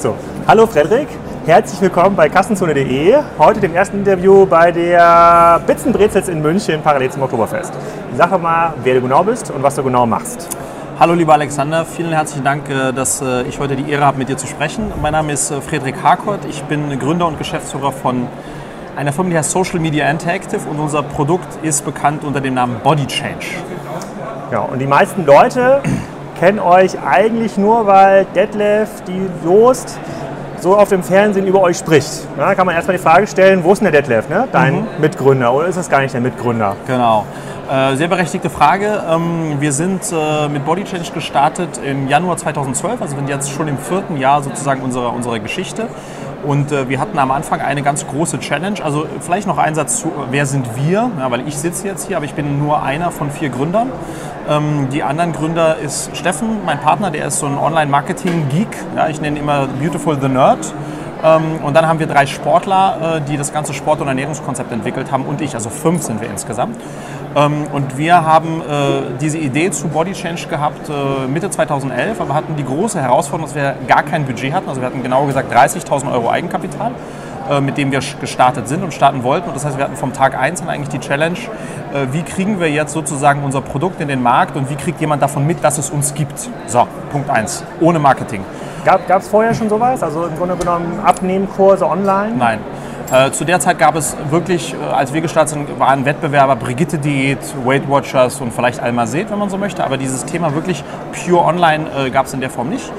So, hallo Frederik, herzlich willkommen bei Kassenzone.de. Heute dem ersten Interview bei der Bitzenbrezels in München parallel zum Oktoberfest. Sag doch mal, wer du genau bist und was du genau machst. Hallo lieber Alexander, vielen herzlichen Dank, äh, dass äh, ich heute die Ehre habe, mit dir zu sprechen. Mein Name ist äh, Frederik Harkort, ich bin Gründer und Geschäftsführer von einer Firma, die heißt Social Media Interactive und unser Produkt ist bekannt unter dem Namen Body Change. Ja, und die meisten Leute kennen euch eigentlich nur, weil Detlef, die Joost, so auf dem Fernsehen über euch spricht. Da kann man erstmal die Frage stellen, wo ist denn der Detlef, ne? dein mhm. Mitgründer, oder ist das gar nicht der Mitgründer? Genau. Äh, sehr berechtigte Frage. Ähm, wir sind äh, mit Body Change gestartet im Januar 2012, also sind jetzt schon im vierten Jahr sozusagen unserer, unserer Geschichte. Und äh, wir hatten am Anfang eine ganz große Challenge. Also vielleicht noch ein Satz zu, wer sind wir? Ja, weil ich sitze jetzt hier, aber ich bin nur einer von vier Gründern. Ähm, die anderen Gründer ist Steffen, mein Partner, der ist so ein Online-Marketing-Geek. Ja, ich nenne ihn immer Beautiful the Nerd. Ähm, und dann haben wir drei Sportler, äh, die das ganze Sport- und Ernährungskonzept entwickelt haben und ich, also fünf sind wir insgesamt. Ähm, und wir haben äh, diese Idee zu Body Change gehabt äh, Mitte 2011, aber hatten die große Herausforderung, dass wir gar kein Budget hatten. Also wir hatten genau gesagt 30.000 Euro Eigenkapital mit dem wir gestartet sind und starten wollten. Und das heißt, wir hatten vom Tag 1 an eigentlich die Challenge, wie kriegen wir jetzt sozusagen unser Produkt in den Markt und wie kriegt jemand davon mit, dass es uns gibt. So, Punkt 1, ohne Marketing. Gab es vorher schon sowas? Also im Grunde genommen Abnehmkurse online? Nein. Äh, zu der Zeit gab es wirklich, äh, als wir gestartet sind, waren Wettbewerber Brigitte Diät, Weight Watchers und vielleicht Alma Seed, wenn man so möchte. Aber dieses Thema wirklich pure online äh, gab es in der Form nicht.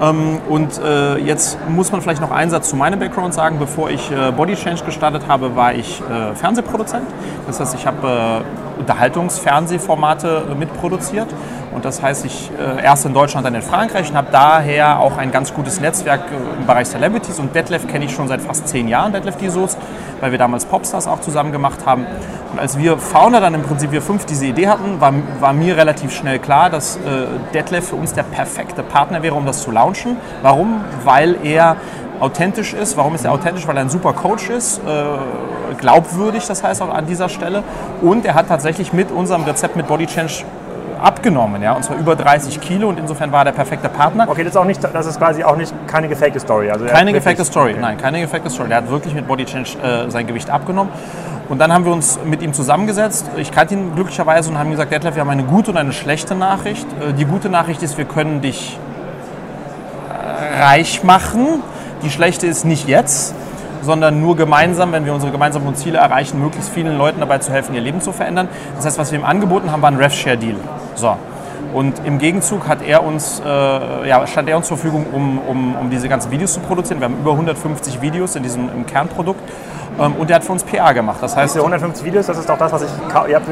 Ähm, und äh, jetzt muss man vielleicht noch einen Satz zu meinem Background sagen. Bevor ich Body Change gestartet habe, war ich Fernsehproduzent. Das heißt, ich habe Unterhaltungsfernsehformate mitproduziert. Und das heißt, ich äh, erst in Deutschland, dann in Frankreich und habe daher auch ein ganz gutes Netzwerk äh, im Bereich Celebrities. Und Detlef kenne ich schon seit fast zehn Jahren, Detlef Soos, weil wir damals Popstars auch zusammen gemacht haben. Und als wir Founder dann im Prinzip, wir fünf, diese Idee hatten, war, war mir relativ schnell klar, dass äh, Detlef für uns der perfekte Partner wäre, um das zu launchen. Warum? Weil er authentisch ist. Warum ist er authentisch? Weil er ein super Coach ist, äh, glaubwürdig, das heißt auch an dieser Stelle. Und er hat tatsächlich mit unserem Rezept mit Body Change abgenommen, ja, und zwar über 30 Kilo und insofern war er der perfekte Partner. Okay, das ist, auch nicht, das ist quasi auch nicht keine gefakte Story. Also keine gefakte Story, okay. nein, keine gefakte Story. Der hat wirklich mit Body Change äh, sein Gewicht abgenommen. Und dann haben wir uns mit ihm zusammengesetzt. Ich kannte ihn glücklicherweise und haben gesagt, Detlef, wir haben eine gute und eine schlechte Nachricht. Äh, die gute Nachricht ist, wir können dich äh, reich machen. Die schlechte ist nicht jetzt, sondern nur gemeinsam, wenn wir unsere gemeinsamen Ziele erreichen, möglichst vielen Leuten dabei zu helfen, ihr Leben zu verändern. Das heißt, was wir ihm angeboten haben, war ein RevShare-Deal. So. Und im Gegenzug hat er uns, äh, ja, stand er uns zur Verfügung, um, um, um diese ganzen Videos zu produzieren. Wir haben über 150 Videos in diesem im Kernprodukt. Ähm, und der hat für uns PR gemacht. Das heißt, Diese 150 Videos, das ist doch das, was ich Ihr habt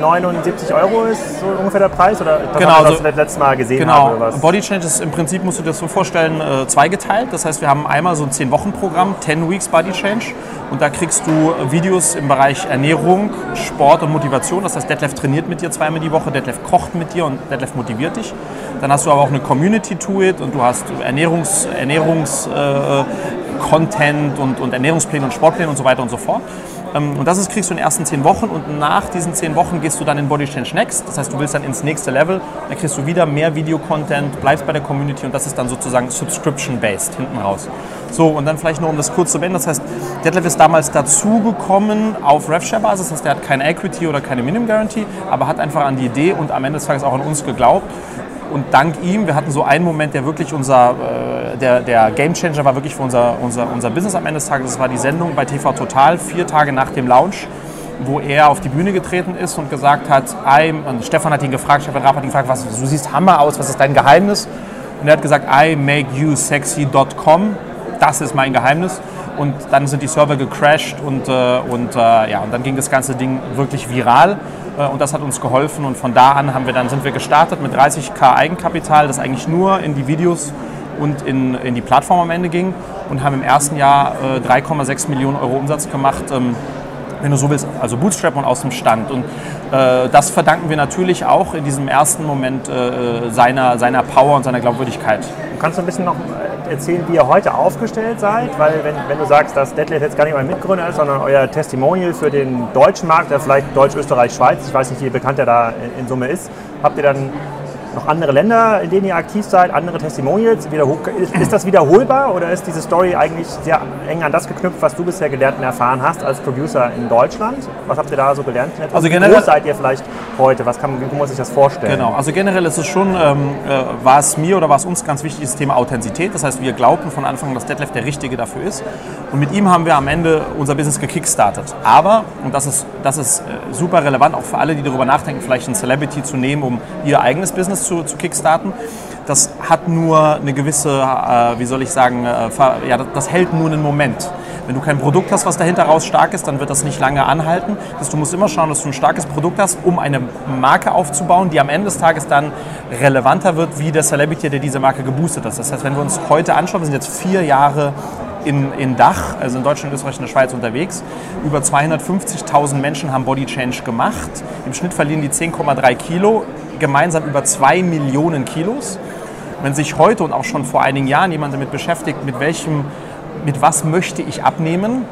79 Euro ist so ungefähr der Preis oder das, genau, was das letztes Mal gesehen genau. habe? Genau. Body Change ist im Prinzip, musst du dir das so vorstellen, äh, zweigeteilt. Das heißt, wir haben einmal so ein 10-Wochen-Programm, 10 Weeks Body Change. Und da kriegst du Videos im Bereich Ernährung, Sport und Motivation. Das heißt, Detlef trainiert mit dir zweimal die Woche, Detlef kocht mit dir und Detlef motiviert dich. Dann hast du aber auch eine Community to it und du hast Ernährungs, Ernährungs äh, Content und, und Ernährungspläne und Sportpläne und so weiter und so fort. Ähm, und das ist, kriegst du in den ersten zehn Wochen und nach diesen zehn Wochen gehst du dann in Body Change Next. Das heißt, du willst dann ins nächste Level, dann kriegst du wieder mehr Video-Content, bleibst bei der Community und das ist dann sozusagen Subscription-based hinten raus. So, und dann vielleicht nur um das kurz zu wenden, das heißt, Detlef ist damals dazugekommen auf RevShare-Basis, das heißt, der hat keine Equity oder keine Minimum Guarantee, aber hat einfach an die Idee und am Ende des Tages auch an uns geglaubt und dank ihm, wir hatten so einen Moment, der wirklich unser, äh, der, der Gamechanger war wirklich für unser, unser, unser Business am Ende des Tages. Das war die Sendung bei TV Total, vier Tage nach dem Launch, wo er auf die Bühne getreten ist und gesagt hat, I, und Stefan hat ihn gefragt, Stefan Raab hat ihn gefragt, was, du siehst Hammer aus, was ist dein Geheimnis? Und er hat gesagt, I make you sexy.com, das ist mein Geheimnis. Und dann sind die Server gecrashed und, äh, und, äh, ja, und dann ging das ganze Ding wirklich viral. Äh, und das hat uns geholfen und von da an haben wir dann, sind wir gestartet mit 30k Eigenkapital, das eigentlich nur in die Videos und in, in die Plattform am Ende ging und haben im ersten Jahr äh, 3,6 Millionen Euro Umsatz gemacht. Ähm, wenn du so willst, also Bootstrap und aus dem Stand. Und äh, das verdanken wir natürlich auch in diesem ersten Moment äh, seiner, seiner Power und seiner Glaubwürdigkeit. Kannst du ein bisschen noch erzählen, wie ihr heute aufgestellt seid? Weil wenn, wenn du sagst, dass Detlef jetzt gar nicht euer Mitgründer ist, sondern euer Testimonial für den deutschen Markt, der vielleicht Deutsch, Österreich, Schweiz, ich weiß nicht, wie bekannt er da in Summe ist, habt ihr dann noch andere Länder, in denen ihr aktiv seid, andere Testimonials? Ist, ist das wiederholbar oder ist diese Story eigentlich sehr eng an das geknüpft, was du bisher gelernt und erfahren hast als Producer in Deutschland? Was habt ihr da so gelernt? Also generell, Wo seid ihr vielleicht heute? Was kann, wie muss man sich das vorstellen? Genau, also generell ist es schon, ähm, äh, war es mir oder war es uns ganz wichtig, das Thema Authentizität. Das heißt, wir glaubten von Anfang an, dass Detlef der Richtige dafür ist. Und mit ihm haben wir am Ende unser Business gekickstartet. Aber, und das ist, das ist äh, super relevant, auch für alle, die darüber nachdenken, vielleicht einen Celebrity zu nehmen, um ihr eigenes Business zu, zu kickstarten, das hat nur eine gewisse, äh, wie soll ich sagen, äh, ja, das hält nur einen Moment. Wenn du kein Produkt hast, was dahinter raus stark ist, dann wird das nicht lange anhalten. Das du musst immer schauen, dass du ein starkes Produkt hast, um eine Marke aufzubauen, die am Ende des Tages dann relevanter wird, wie der Celebrity, der diese Marke geboostet hat. Das heißt, wenn wir uns heute anschauen, wir sind jetzt vier Jahre in, in Dach, also in Deutschland, Österreich und der Schweiz unterwegs. Über 250.000 Menschen haben Body Change gemacht. Im Schnitt verlieren die 10,3 Kilo, gemeinsam über 2 Millionen Kilos. Wenn sich heute und auch schon vor einigen Jahren jemand damit beschäftigt, mit welchem mit was möchte ich abnehmen,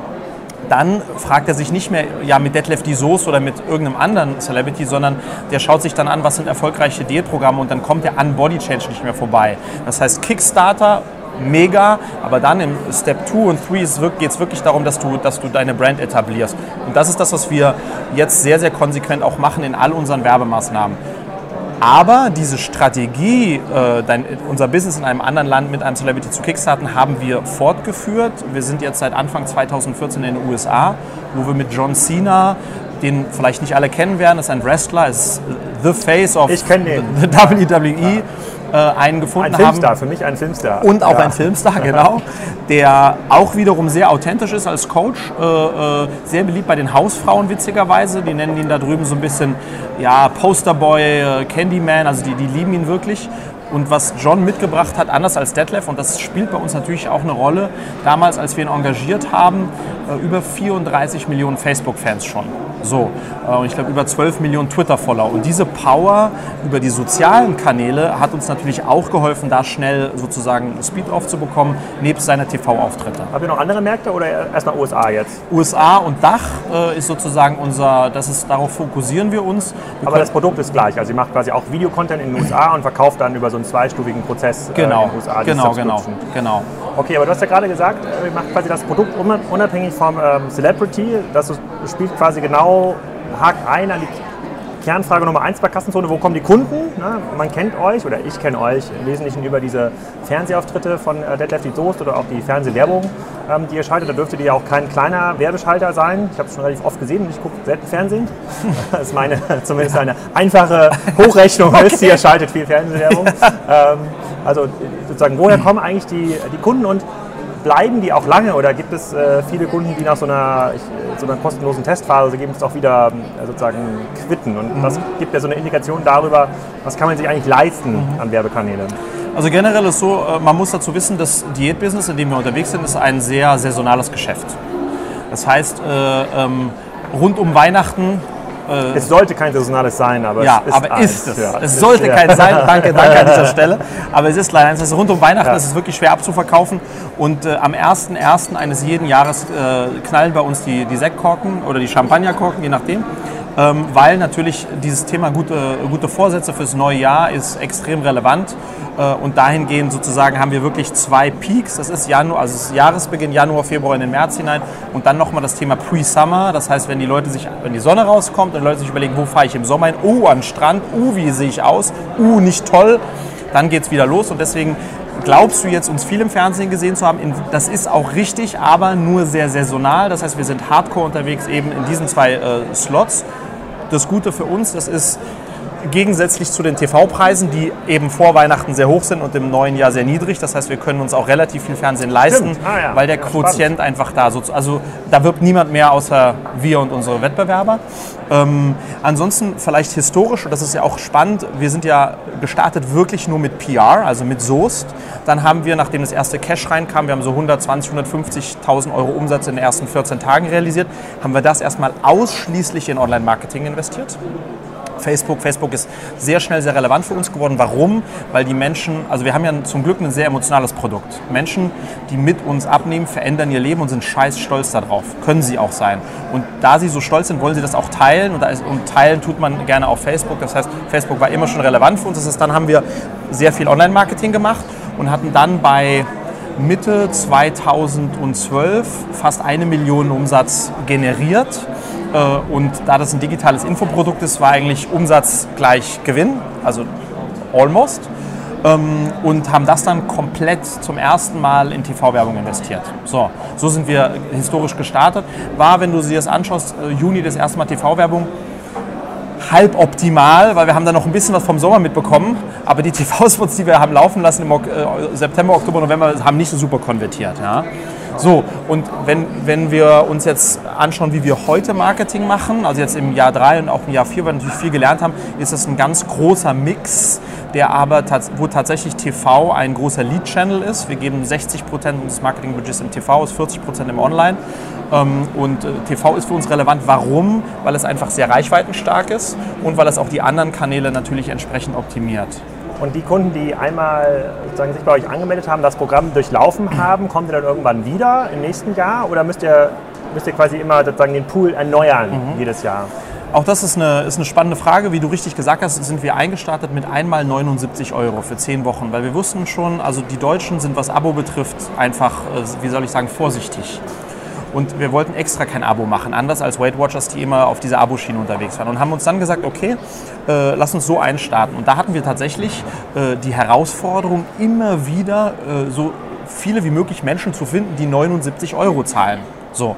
dann fragt er sich nicht mehr ja, mit Detlef die Soße oder mit irgendeinem anderen Celebrity, sondern der schaut sich dann an, was sind erfolgreiche Diätprogramme und dann kommt er an Body Change nicht mehr vorbei. Das heißt, Kickstarter, mega, aber dann im Step 2 und 3 geht es wirklich darum, dass du, dass du deine Brand etablierst. Und das ist das, was wir jetzt sehr, sehr konsequent auch machen in all unseren Werbemaßnahmen. Aber diese Strategie, äh, dein, unser Business in einem anderen Land mit einem Celebrity zu kickstarten, haben wir fortgeführt. Wir sind jetzt seit Anfang 2014 in den USA, wo wir mit John Cena, den vielleicht nicht alle kennen werden, ist ein Wrestler, ist the face of the WWE. Ja äh, einen gefunden ein Filmstar, haben. für mich ein Filmstar. Und auch ja. ein Filmstar, genau. Der auch wiederum sehr authentisch ist als Coach. Äh, äh, sehr beliebt bei den Hausfrauen, witzigerweise. Die nennen ihn da drüben so ein bisschen ja, Posterboy, äh, Candyman. Also die, die lieben ihn wirklich. Und was John mitgebracht hat, anders als Detlef, und das spielt bei uns natürlich auch eine Rolle, damals, als wir ihn engagiert haben, äh, über 34 Millionen Facebook-Fans schon. So, äh, und ich glaube über 12 Millionen Twitter-Follower. Und diese Power über die sozialen Kanäle hat uns natürlich auch geholfen, da schnell sozusagen Speed aufzubekommen, nebst seiner TV-Auftritte. Haben wir noch andere Märkte oder erstmal USA jetzt? USA und Dach äh, ist sozusagen unser, das ist, darauf fokussieren wir uns. Wir Aber das Produkt ist gleich, also ihr macht quasi auch Videocontent in den USA und verkauft dann über so einen zweistufigen Prozess genau, in den USA. Genau, genau, genau. Okay, aber du hast ja gerade gesagt, ihr macht quasi das Produkt unabhängig vom ähm, Celebrity. Das spielt quasi genau, hakt ein an die Kernfrage Nummer eins bei Kassenzone, wo kommen die Kunden? Na, man kennt euch oder ich kenne euch im Wesentlichen über diese Fernsehauftritte von äh, Detlef die Soest oder auch die Fernsehwerbung, ähm, die ihr schaltet. Da dürfte die ja auch kein kleiner Werbeschalter sein. Ich habe es schon relativ oft gesehen und ich gucke selten Fernsehen. Das ist meine zumindest eine einfache Hochrechnung, okay. ist, ihr schaltet viel Fernsehwerbung. ähm, also sozusagen, woher kommen eigentlich die, die Kunden und bleiben die auch lange oder gibt es äh, viele Kunden, die nach so einer, so einer kostenlosen Testphase geben es auch wieder äh, sozusagen quitten? Und mhm. das gibt ja so eine Indikation darüber, was kann man sich eigentlich leisten mhm. an Werbekanälen? Also generell ist so, äh, man muss dazu wissen, das Diätbusiness, in dem wir unterwegs sind, ist ein sehr saisonales Geschäft. Das heißt, äh, ähm, rund um Weihnachten äh, es sollte kein saisonales sein, aber ja, es ist aber eins. ist es. Ja, es sollte ja. kein sein. Danke, danke an dieser Stelle. Aber es ist leider eins. Also rund um Weihnachten ja. ist es wirklich schwer abzuverkaufen. Und äh, am 1.1. eines jeden Jahres äh, knallen bei uns die, die Sektkorken oder die Champagnerkorken, je nachdem ähm, weil natürlich dieses Thema gute, gute Vorsätze fürs neue Jahr ist extrem relevant. Äh, und dahingehend sozusagen haben wir wirklich zwei Peaks. Das ist Januar, also das Jahresbeginn Januar, Februar in den März hinein. Und dann nochmal das Thema Pre-Summer. Das heißt, wenn die Leute sich, wenn die Sonne rauskommt und Leute sich überlegen, wo fahre ich im Sommer hin? Oh, den Strand. Oh, wie sehe ich aus? Oh, nicht toll. Dann geht es wieder los. Und deswegen glaubst du jetzt, uns viel im Fernsehen gesehen zu haben? Das ist auch richtig, aber nur sehr saisonal. Das heißt, wir sind hardcore unterwegs eben in diesen zwei äh, Slots das Gute für uns, das ist gegensätzlich zu den TV-Preisen, die eben vor Weihnachten sehr hoch sind und im neuen Jahr sehr niedrig. Das heißt, wir können uns auch relativ viel Fernsehen leisten, ah, ja. weil der ja, Quotient einfach da so, also da wirbt niemand mehr außer wir und unsere Wettbewerber. Ähm, ansonsten vielleicht historisch, und das ist ja auch spannend, wir sind ja gestartet wirklich nur mit PR, also mit Soest. Dann haben wir, nachdem das erste Cash reinkam, wir haben so 120, 150.000 Euro Umsatz in den ersten 14 Tagen realisiert, haben wir das erstmal ausschließlich in Online-Marketing investiert Facebook. Facebook ist sehr schnell sehr relevant für uns geworden. Warum? Weil die Menschen, also wir haben ja zum Glück ein sehr emotionales Produkt. Menschen, die mit uns abnehmen, verändern ihr Leben und sind scheiß stolz darauf. Können sie auch sein. Und da sie so stolz sind, wollen sie das auch teilen. Und, und teilen tut man gerne auf Facebook. Das heißt, Facebook war immer schon relevant für uns. Das heißt, dann haben wir sehr viel Online-Marketing gemacht und hatten dann bei Mitte 2012 fast eine Million Umsatz generiert. Äh, und da das ein digitales Infoprodukt ist, war eigentlich Umsatz gleich Gewinn, also almost. Ähm, und haben das dann komplett zum ersten Mal in TV-Werbung investiert. So, so sind wir historisch gestartet. War, wenn du sie das anschaust, äh, Juni das erste Mal TV-Werbung halb optimal, weil wir haben da noch ein bisschen was vom Sommer mitbekommen, aber die TV-Spots, die wir haben laufen lassen im äh, September, Oktober, November, haben nicht so super konvertiert. Ja. So, und wenn, wenn wir uns jetzt anschauen, wie wir heute Marketing machen, also jetzt im Jahr 3 und auch im Jahr 4, weil wir natürlich viel gelernt haben, ist das ein ganz großer Mix, der aber wo tatsächlich TV ein großer Lead-Channel ist. Wir geben 60 Prozent unseres Marketingbudgets im TV, ist 40 Prozent im Online. Ähm, und äh, TV ist für uns relevant. Warum? Weil es einfach sehr reichweitenstark ist und weil es auch die anderen Kanäle natürlich entsprechend optimiert. Und die Kunden, die einmal sozusagen sich bei euch angemeldet haben, das Programm durchlaufen haben, kommen die dann irgendwann wieder im nächsten Jahr oder müsst ihr, müsst ihr quasi immer sozusagen den Pool erneuern mhm. jedes Jahr? Auch das ist eine, ist eine spannende Frage. Wie du richtig gesagt hast, sind wir eingestartet mit einmal 79 Euro für 10 Wochen, weil wir wussten schon, also die Deutschen sind, was Abo betrifft, einfach, äh, wie soll ich sagen, vorsichtig. Und wir wollten extra kein Abo machen, anders als Weight Watchers, die immer auf dieser Aboschiene unterwegs waren. Und haben uns dann gesagt, okay, äh, lass uns so einstarten. Und da hatten wir tatsächlich äh, die Herausforderung, immer wieder äh, so viele wie möglich Menschen zu finden, die 79 Euro zahlen. So.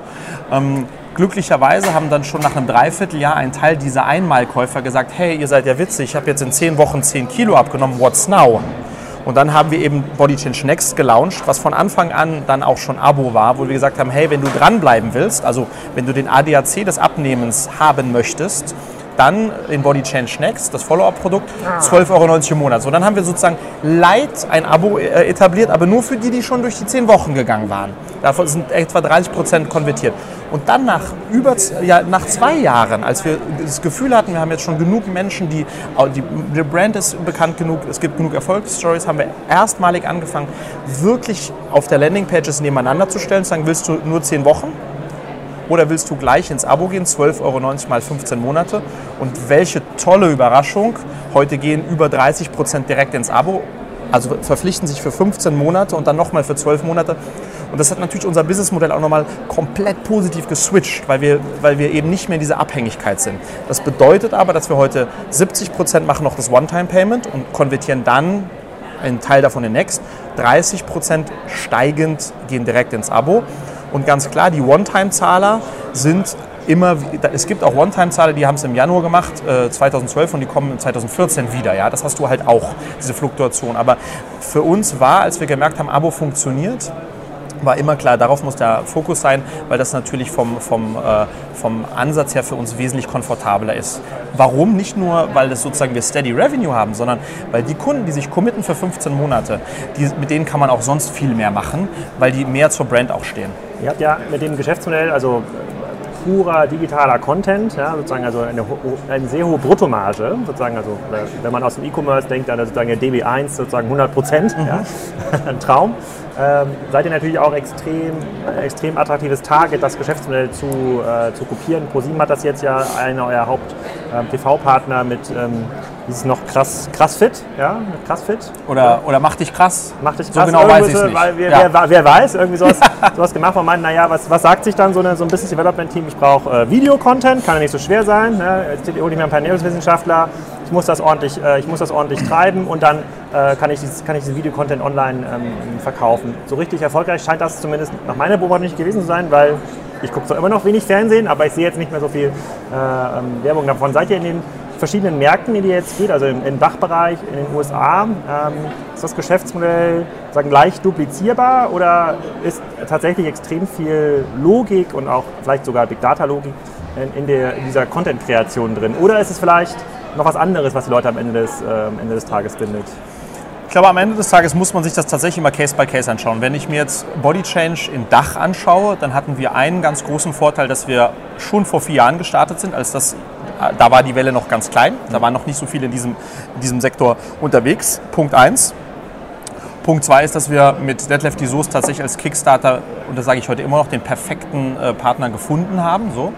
Ähm, glücklicherweise haben dann schon nach einem Dreivierteljahr ein Teil dieser Einmalkäufer gesagt, hey, ihr seid ja witzig, ich habe jetzt in 10 Wochen 10 Kilo abgenommen, what's now? Und dann haben wir eben Body Change Next gelauncht, was von Anfang an dann auch schon Abo war, wo wir gesagt haben, hey, wenn du dranbleiben willst, also wenn du den ADAC des Abnehmens haben möchtest, dann in Body Change Next, das Follow-up-Produkt, 12,90 Euro im Monat. So, dann haben wir sozusagen light ein Abo äh, etabliert, aber nur für die, die schon durch die 10 Wochen gegangen waren. Davon sind etwa 30 Prozent konvertiert. Und dann nach, über, ja, nach zwei Jahren, als wir das Gefühl hatten, wir haben jetzt schon genug Menschen, die, die, die Brand ist bekannt genug, es gibt genug Erfolgsstories, haben wir erstmalig angefangen, wirklich auf der Landingpages nebeneinander zu stellen, zu sagen, willst du nur 10 Wochen? Oder willst du gleich ins Abo gehen, 12,90 Euro mal 15 Monate? Und welche tolle Überraschung, heute gehen über 30 Prozent direkt ins Abo, also verpflichten sich für 15 Monate und dann nochmal für 12 Monate. Und das hat natürlich unser Businessmodell auch nochmal komplett positiv geswitcht, weil wir, weil wir eben nicht mehr in dieser Abhängigkeit sind. Das bedeutet aber, dass wir heute 70 Prozent machen noch das One-Time-Payment und konvertieren dann einen Teil davon in Next. 30 Prozent steigend gehen direkt ins Abo. Und ganz klar, die One-Time-Zahler sind immer, es gibt auch One-Time-Zahler, die haben es im Januar gemacht, äh, 2012 und die kommen 2014 wieder. Ja, das hast du halt auch, diese Fluktuation. Aber für uns war, als wir gemerkt haben, Abo funktioniert, war immer klar, darauf muss der Fokus sein, weil das natürlich vom, vom, äh, vom Ansatz her für uns wesentlich komfortabler ist. Warum? Nicht nur, weil das sozusagen wir Steady Revenue haben, sondern weil die Kunden, die sich committen für 15 Monate, die, mit denen kann man auch sonst viel mehr machen, weil die mehr zur Brand auch stehen. Ihr habt ja mit dem Geschäftsmodell, also purer digitaler Content, ja, sozusagen also eine, eine, sehr hohe Bruttomarge, sozusagen also wenn man aus dem E-Commerce denkt, dann sozusagen der DB1 sozusagen 100 Prozent, mhm. ja, ein Traum ähm, seid ihr natürlich auch extrem, extrem attraktives Target, das Geschäftsmodell zu, äh, zu kopieren. ProSieben hat das jetzt ja einer eurer Haupt-TV-Partner ähm, mit ähm, dieses noch krass, krass fit, ja, krass fit. Oder, oder mach dich krass. Mach dich krass. So genau weiß ich nicht. Weil, wer, ja. wer, wer, weiß, irgendwie sowas, sowas gemacht. Man meint, naja, was, was sagt sich dann so, eine, so ein Business Development Team? Ich brauche äh, Video-Content, kann ja nicht so schwer sein. Ne? Jetzt hole ich mir ein paar Ernährungswissenschaftler, ich muss das ordentlich, äh, ich muss das ordentlich treiben und dann äh, kann ich dieses, kann ich diesen Videocontent online ähm, verkaufen. So richtig erfolgreich scheint das zumindest nach meiner Beobachtung nicht gewesen zu sein, weil ich gucke zwar immer noch wenig Fernsehen, aber ich sehe jetzt nicht mehr so viel äh, ähm, Werbung davon. Seid ihr in den verschiedenen Märkten, in die ihr jetzt geht, also im, im Dachbereich, in den USA, ähm, ist das Geschäftsmodell sagen, leicht duplizierbar oder ist tatsächlich extrem viel Logik und auch vielleicht sogar Big Data Logik in, in, in dieser Content-Kreation drin? Oder ist es vielleicht noch was anderes, was die Leute am Ende des, äh, Ende des Tages bindet? Ich glaube, am Ende des Tages muss man sich das tatsächlich immer Case by Case anschauen. Wenn ich mir jetzt Body Change in Dach anschaue, dann hatten wir einen ganz großen Vorteil, dass wir schon vor vier Jahren gestartet sind, als das da war die Welle noch ganz klein. Da waren noch nicht so viele in diesem, in diesem Sektor unterwegs. Punkt eins. Punkt zwei ist, dass wir mit Deadlift die Soße tatsächlich als Kickstarter, und das sage ich heute immer noch, den perfekten äh, Partner gefunden haben. So.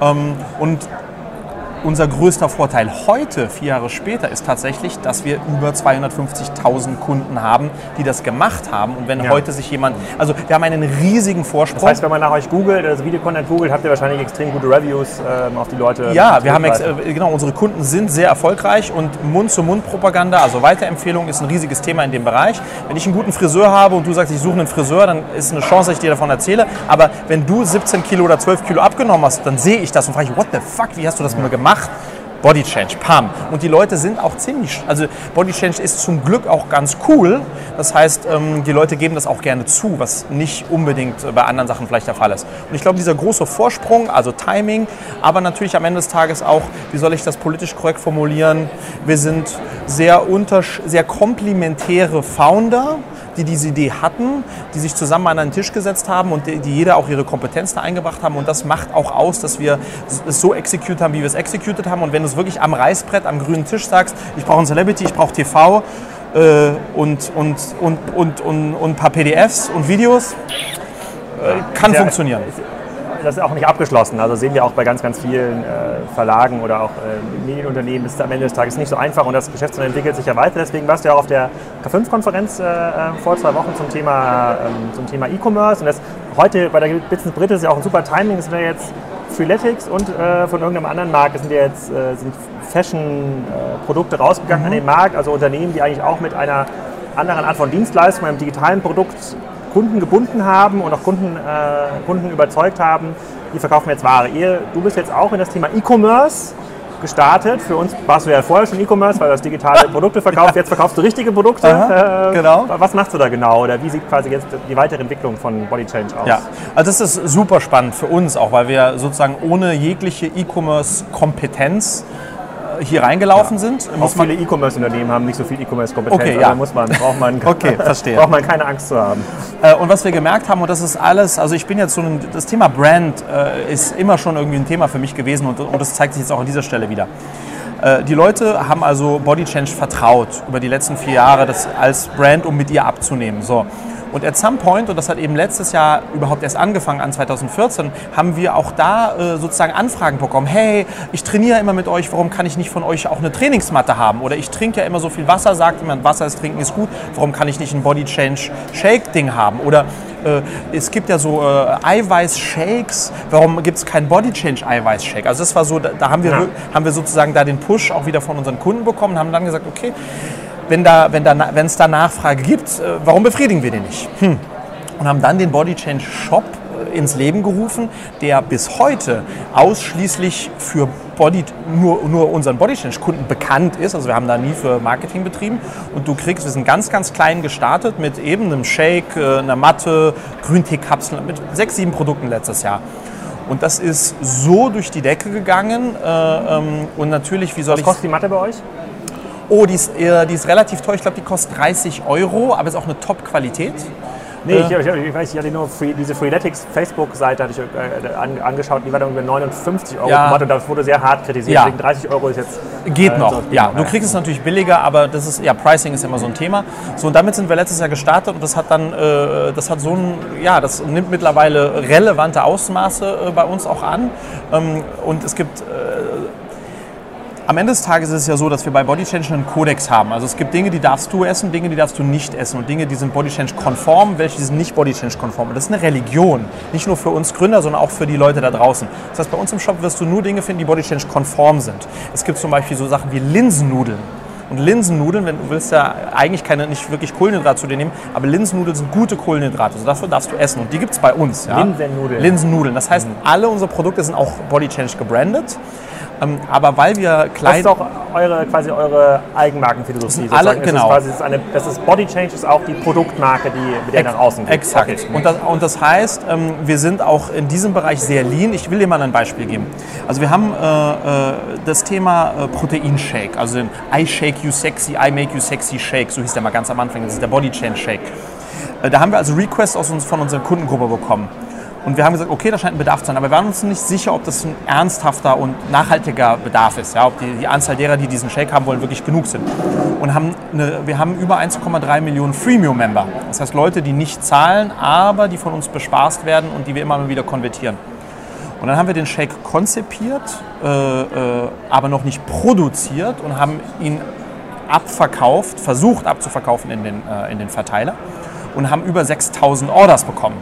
Ähm, und unser größter Vorteil heute, vier Jahre später, ist tatsächlich, dass wir über 250.000 Kunden haben, die das gemacht haben. Und wenn Ja. heute sich jemand, also wir haben einen riesigen Vorsprung. Das heißt, wenn man nach euch googelt, also Videocontent googelt, habt ihr wahrscheinlich extrem gute Reviews ähm, auf die Leute. Ja, wir haben äh, genau, unsere Kunden sind sehr erfolgreich und Mund-zu-Mund-Propaganda, also Weiterempfehlung, ist ein riesiges Thema in dem Bereich. Wenn ich einen guten Friseur habe und du sagst, ich suche einen Friseur, dann ist eine Chance, dass ich dir davon erzähle. Aber wenn du 17 Kilo oder 12 Kilo abgenommen hast, dann sehe ich das und frage ich, what the fuck, wie hast du das nur gemacht? Body Change, pam. Und die Leute sind auch ziemlich, also Body Change ist zum Glück auch ganz cool. Das heißt, ähm, die Leute geben das auch gerne zu, was nicht unbedingt bei anderen Sachen vielleicht der Fall ist. Und ich glaube, dieser große Vorsprung, also Timing, aber natürlich am Ende des Tages auch, wie soll ich das politisch korrekt formulieren? Wir sind sehr, untersch sehr komplementäre Founder die diese Idee hatten, die sich zusammen an einen Tisch gesetzt haben und die, die jeder auch ihre Kompetenz da eingebracht haben. Und das macht auch aus, dass wir es so execute haben, wie wir es executed haben. Und wenn du es wirklich am Reißbrett, am grünen Tisch sagst, ich brauche ein Celebrity, ich brauche TV äh, und, und, und, und, und, und ein paar PDFs und Videos, äh, kann Ja, funktionieren. Das ist auch nicht abgeschlossen. Also sehen wir auch bei ganz, ganz vielen äh, Verlagen oder auch äh, Medienunternehmen, ist es am Ende des Tages nicht so einfach und das Geschäftsmodell entwickelt sich ja weiter. Deswegen warst du ja auch auf der K5-Konferenz äh, äh, vor zwei Wochen zum Thema ähm, zum Thema E-Commerce. Und das heute bei der Business Brit ist ja auch ein super Timing. Es sind ja jetzt Freeletics und äh, von irgendeinem anderen Markt sind ja jetzt äh, sind Fashion-Produkte rausgegangen an den Markt. Also Unternehmen, die eigentlich auch mit einer anderen Art von Dienstleistung, einem digitalen Produkt Kunden gebunden haben und auch Kunden, äh, Kunden überzeugt haben, die verkaufen jetzt Ware. Ihr, du bist jetzt auch in das Thema E-Commerce gestartet. Für uns warst du ja vorher schon E-Commerce, weil du das digitale Produkte verkaufst. Jetzt verkaufst du richtige Produkte. Aha, Äh, genau. Was machst du da genau? Oder wie sieht quasi jetzt die weitere Entwicklung von Body Change aus? Ja, also das ist super spannend für uns auch, weil wir sozusagen ohne jegliche E-Commerce-Kompetenz hier reingelaufen sind. Auch Muss man, viele E-Commerce-Unternehmen haben nicht so viel E-Commerce-Kompetenz. Okay, ja. muss man, braucht man, Okay, verstehe. braucht man keine Angst zu haben. äh, und was wir gemerkt haben, und das ist alles, also ich bin jetzt so ein, das Thema Brand äh, ist immer schon irgendwie ein Thema für mich gewesen und, und das zeigt sich jetzt auch an dieser Stelle wieder. Äh, Die Leute haben also Body Change vertraut über die letzten vier Jahre das als Brand, um mit ihr abzunehmen. So. Und at some point, und das hat eben letztes Jahr überhaupt erst angefangen, an 2014, haben wir auch da äh, sozusagen Anfragen bekommen. Hey, ich trainiere immer mit euch, warum kann ich nicht von euch auch eine Trainingsmatte haben? Oder ich trinke ja immer so viel Wasser, sagt jemand, Wasser ist trinken ist gut, warum kann ich nicht ein Body Change Shake Ding haben? Oder äh, es gibt ja so äh, Eiweiß-Shakes, warum gibt es keinen Body Change Eiweiß-Shake? Also das war so, da, da haben, wir, Ja. haben wir sozusagen da den Push auch wieder von unseren Kunden bekommen und haben dann gesagt, okay, wenn da, wenn da, wenn es da Nachfrage gibt, äh, warum befriedigen wir den nicht? Hm. Und haben dann den Body Change Shop äh, ins Leben gerufen, der bis heute ausschließlich für Body, nur, nur unseren Body Change Kunden bekannt ist. Also wir haben da nie für Marketing betrieben. Und du kriegst, wir sind ganz, ganz klein gestartet mit eben einem Shake, äh, einer Matte, Grünteekapseln, mit sechs, sieben Produkten letztes Jahr. Und das ist so durch die Decke gegangen. Äh, ähm, und natürlich, wie soll Was ich kostet die Matte bei euch? Oh, die ist, äh, die ist relativ teuer. Ich glaube, die kostet 30 Euro, aber ist auch eine Top-Qualität. Nee, Äh. ich, ich, ich weiß, ich hatte nur Free, diese Freeletics Facebook-Seite hatte ich äh, an, angeschaut, die war dann über 59 Euro Ja. und das wurde sehr hart kritisiert. Ja. Deswegen 30 Euro ist jetzt. Geht äh, noch, so- ja. Du kriegst es natürlich billiger, aber das ist, ja, Pricing ist immer so ein Thema. So, und damit sind wir letztes Jahr gestartet und das hat dann, äh, das hat so ein, ja, das nimmt mittlerweile relevante Ausmaße äh, bei uns auch an. Ähm, und es gibt, äh, am Ende des Tages ist es ja so, dass wir bei Body Change einen Kodex haben. Also es gibt Dinge, die darfst du essen, Dinge, die darfst du nicht essen und Dinge, die sind Body Change konform, welche sind nicht Body Change konform. Und das ist eine Religion, nicht nur für uns Gründer, sondern auch für die Leute da draußen. Das heißt, bei uns im Shop wirst du nur Dinge finden, die Body Change konform sind. Es gibt zum Beispiel so Sachen wie Linsennudeln. Und Linsennudeln, wenn du willst ja eigentlich keine, nicht wirklich Kohlenhydrate zu dir nehmen, aber Linsennudeln sind gute Kohlenhydrate, also dafür darfst du essen. Und die gibt es bei uns. Ja? Linsennudeln. Linsennudeln. Das heißt, alle unsere Produkte sind auch Body Change gebrandet. Ähm, aber weil wir Das klein... ist auch eure, quasi eure Eigenmarkenphilosophie. alle- sozusagen. Genau. Ist quasi, es ist eine, das ist Body Change ist auch die Produktmarke, die mit der nach außen geht. Exakt. Okay. Und, das, und das heißt, ähm, wir sind auch in diesem Bereich sehr lean. Ich will dir mal ein Beispiel geben. Also wir haben äh, äh, das Thema äh, Proteinshake, also den I Shake You Sexy, I Make You Sexy Shake, so hieß der mal ganz am Anfang, das ist der Body Change Shake. Äh, da haben wir also Requests aus uns, von unserer Kundengruppe bekommen. Und wir haben gesagt, okay, da scheint ein Bedarf zu sein, aber wir waren uns nicht sicher, ob das ein ernsthafter und nachhaltiger Bedarf ist, ja, ob die, die Anzahl derer, die diesen Shake haben wollen, wirklich genug sind. Und haben eine, wir haben über 1,3 Millionen Freemium-Member. Das heißt Leute, die nicht zahlen, aber die von uns bespaßt werden und die wir immer wieder konvertieren. Und dann haben wir den Shake konzipiert, äh, äh, aber noch nicht produziert und haben ihn abverkauft, versucht abzuverkaufen in den, äh, in den Verteiler und haben über 6000 Orders bekommen.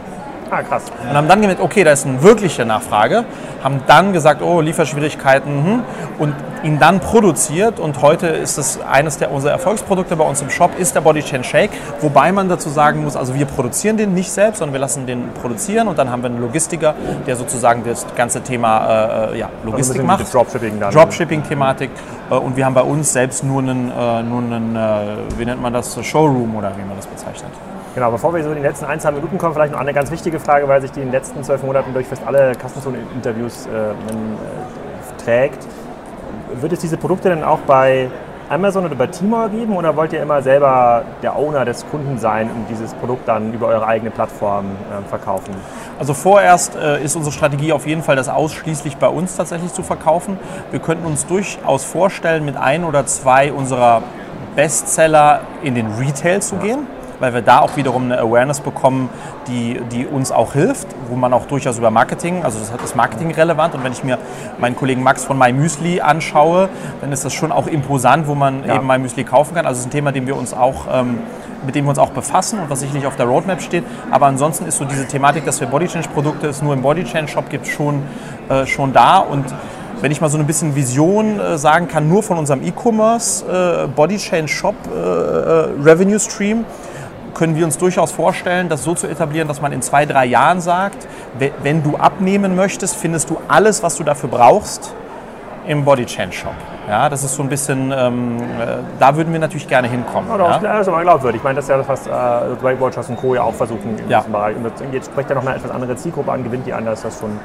Ah, krass. Und haben dann gemerkt, okay, da ist eine wirkliche Nachfrage. Haben dann gesagt, oh, Lieferschwierigkeiten hm, und ihn dann produziert. Und heute ist es eines der unserer Erfolgsprodukte bei uns im Shop, ist der Body Chain Shake. Wobei man dazu sagen muss, also wir produzieren den nicht selbst, sondern wir lassen den produzieren. Und dann haben wir einen Logistiker, der sozusagen das ganze Thema äh, ja, Logistik Also ein bisschen macht. Dropshipping dann. Dropshipping-Thematik. Äh, und wir haben bei uns selbst nur einen, äh, nur einen äh, wie nennt man das, Showroom oder wie man das bezeichnet. Genau, bevor wir so in die letzten ein, zwei Minuten kommen, vielleicht noch eine ganz wichtige Frage, weil sich die in den letzten zwölf Monaten durch fast alle Kassenzone-Interviews äh, äh, trägt. Wird es diese Produkte denn auch bei Amazon oder bei Tmall geben oder wollt ihr immer selber der Owner des Kunden sein und dieses Produkt dann über eure eigene Plattform äh, verkaufen? Also vorerst äh, ist unsere Strategie auf jeden Fall, das ausschließlich bei uns tatsächlich zu verkaufen. Wir könnten uns durchaus vorstellen, mit ein oder zwei unserer Bestseller in den Retail zu gehen, weil wir da auch wiederum eine Awareness bekommen, die, die uns auch hilft, wo man auch durchaus über Marketing, also das hat das Marketing relevant und wenn ich mir meinen Kollegen Max von MyMüsli anschaue, dann ist das schon auch imposant, wo man Ja. eben MyMüsli kaufen kann. Also es ist ein Thema, dem wir uns auch ähm, mit dem wir uns auch befassen und was sicherlich auf der Roadmap steht. Aber ansonsten ist so diese Thematik, dass wir Body Change Produkte es nur im Body Change Shop gibt, schon, äh, schon da. Und wenn ich mal so ein bisschen Vision äh, sagen kann, nur von unserem E-Commerce äh, Body Change Shop äh, äh, Revenue Stream, können wir uns durchaus vorstellen, das so zu etablieren, dass man in zwei, drei Jahren sagt, we- wenn du abnehmen möchtest, findest du alles, was du dafür brauchst, im Body Change Shop. Ja, das ist so ein bisschen, ähm, äh, da würden wir natürlich gerne hinkommen. Ja, ja. das ist aber glaubwürdig. Ich meine, das ist ja das, was äh, Weight Watchers und Co. ja auch versuchen in Ja. diesem Bereich. Und jetzt- spricht ja noch eine etwas andere Zielgruppe an, gewinnt die an, das ist das schon,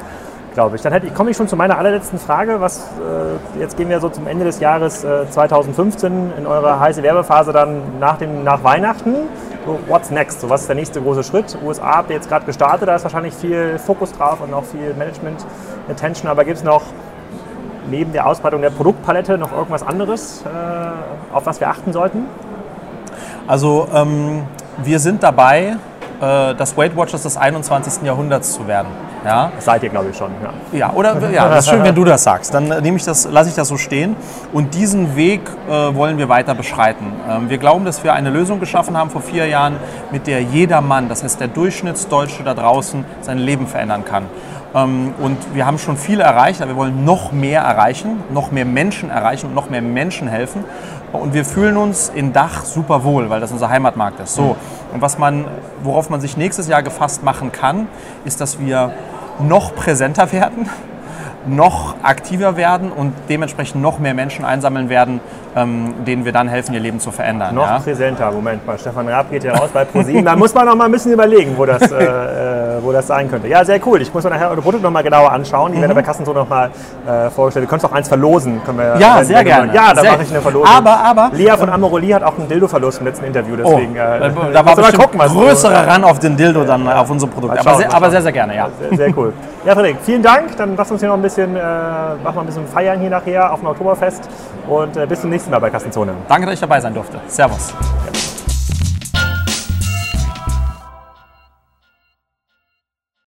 glaube ich. Dann hätte komme ich schon zu meiner allerletzten Frage. Was, äh, jetzt gehen wir so zum Ende des Jahres äh, 2015 in eure heiße Werbephase dann nach, dem, nach Weihnachten. So, what's next? So, was ist der nächste große Schritt? USA habt ihr jetzt gerade gestartet, da ist wahrscheinlich viel Fokus drauf und auch viel Management-Attention. Aber gibt es noch neben der Ausbreitung der Produktpalette noch irgendwas anderes, äh, auf was wir achten sollten? Also ähm, wir sind dabei, äh, das Weight Watchers des 21. Jahrhunderts zu werden. Ja, Das seid ihr, glaube ich, schon. Ja. ja oder ja, das ist schön, wenn du das sagst. Dann äh, nehme ich das, lasse ich das so stehen. Und diesen Weg äh, wollen wir weiter beschreiten. Ähm, wir glauben, dass wir eine Lösung geschaffen haben vor vier Jahren, mit der jeder Mann, das heißt der Durchschnittsdeutsche da draußen, sein Leben verändern kann. Ähm, und wir haben schon viel erreicht, aber wir wollen noch mehr erreichen, noch mehr Menschen erreichen und noch mehr Menschen helfen. Und wir fühlen uns in Dach super wohl, weil das unser Heimatmarkt ist. So. Und was man, worauf man sich nächstes Jahr gefasst machen kann, ist, dass wir noch präsenter werden, noch aktiver werden und dementsprechend noch mehr Menschen einsammeln werden, ähm, denen wir dann helfen, ihr Leben zu verändern. Noch ja? präsenter. Moment mal, Stefan Raab geht hier raus bei ProSieben. Da muss man noch mal ein bisschen überlegen, wo das, äh, äh, wo das sein könnte. Ja, sehr cool. Ich muss mir nachher eure Produkte noch mal genauer anschauen. Die werden bei Kassen so noch mal äh, vorgestellt. Du kannst auch eins verlosen. Können wir, Ja, wenn- sehr gerne. mal- Ja, da mache ich eine Verlosung. Aber, aber, Lea von Amoroli hat auch einen Dildo-Verlust im letzten Interview. Oh, Deswegen, äh, da war mal bestimmt gucken, was du- größerer Ran auf den Dildo dann auf unsere Produkte. Mal Aber, sehr, mal aber sehr, sehr gerne, ja. Sehr, sehr cool. Ja, Frederik, vielen Dank. Dann lass uns hier noch ein bisschen, äh, machen wir ein bisschen feiern hier nachher auf dem Oktoberfest. Und äh, bis zum nächsten nächsten Mal bei Kassenzone. Danke, dass ich dabei sein durfte. Servus. Ja.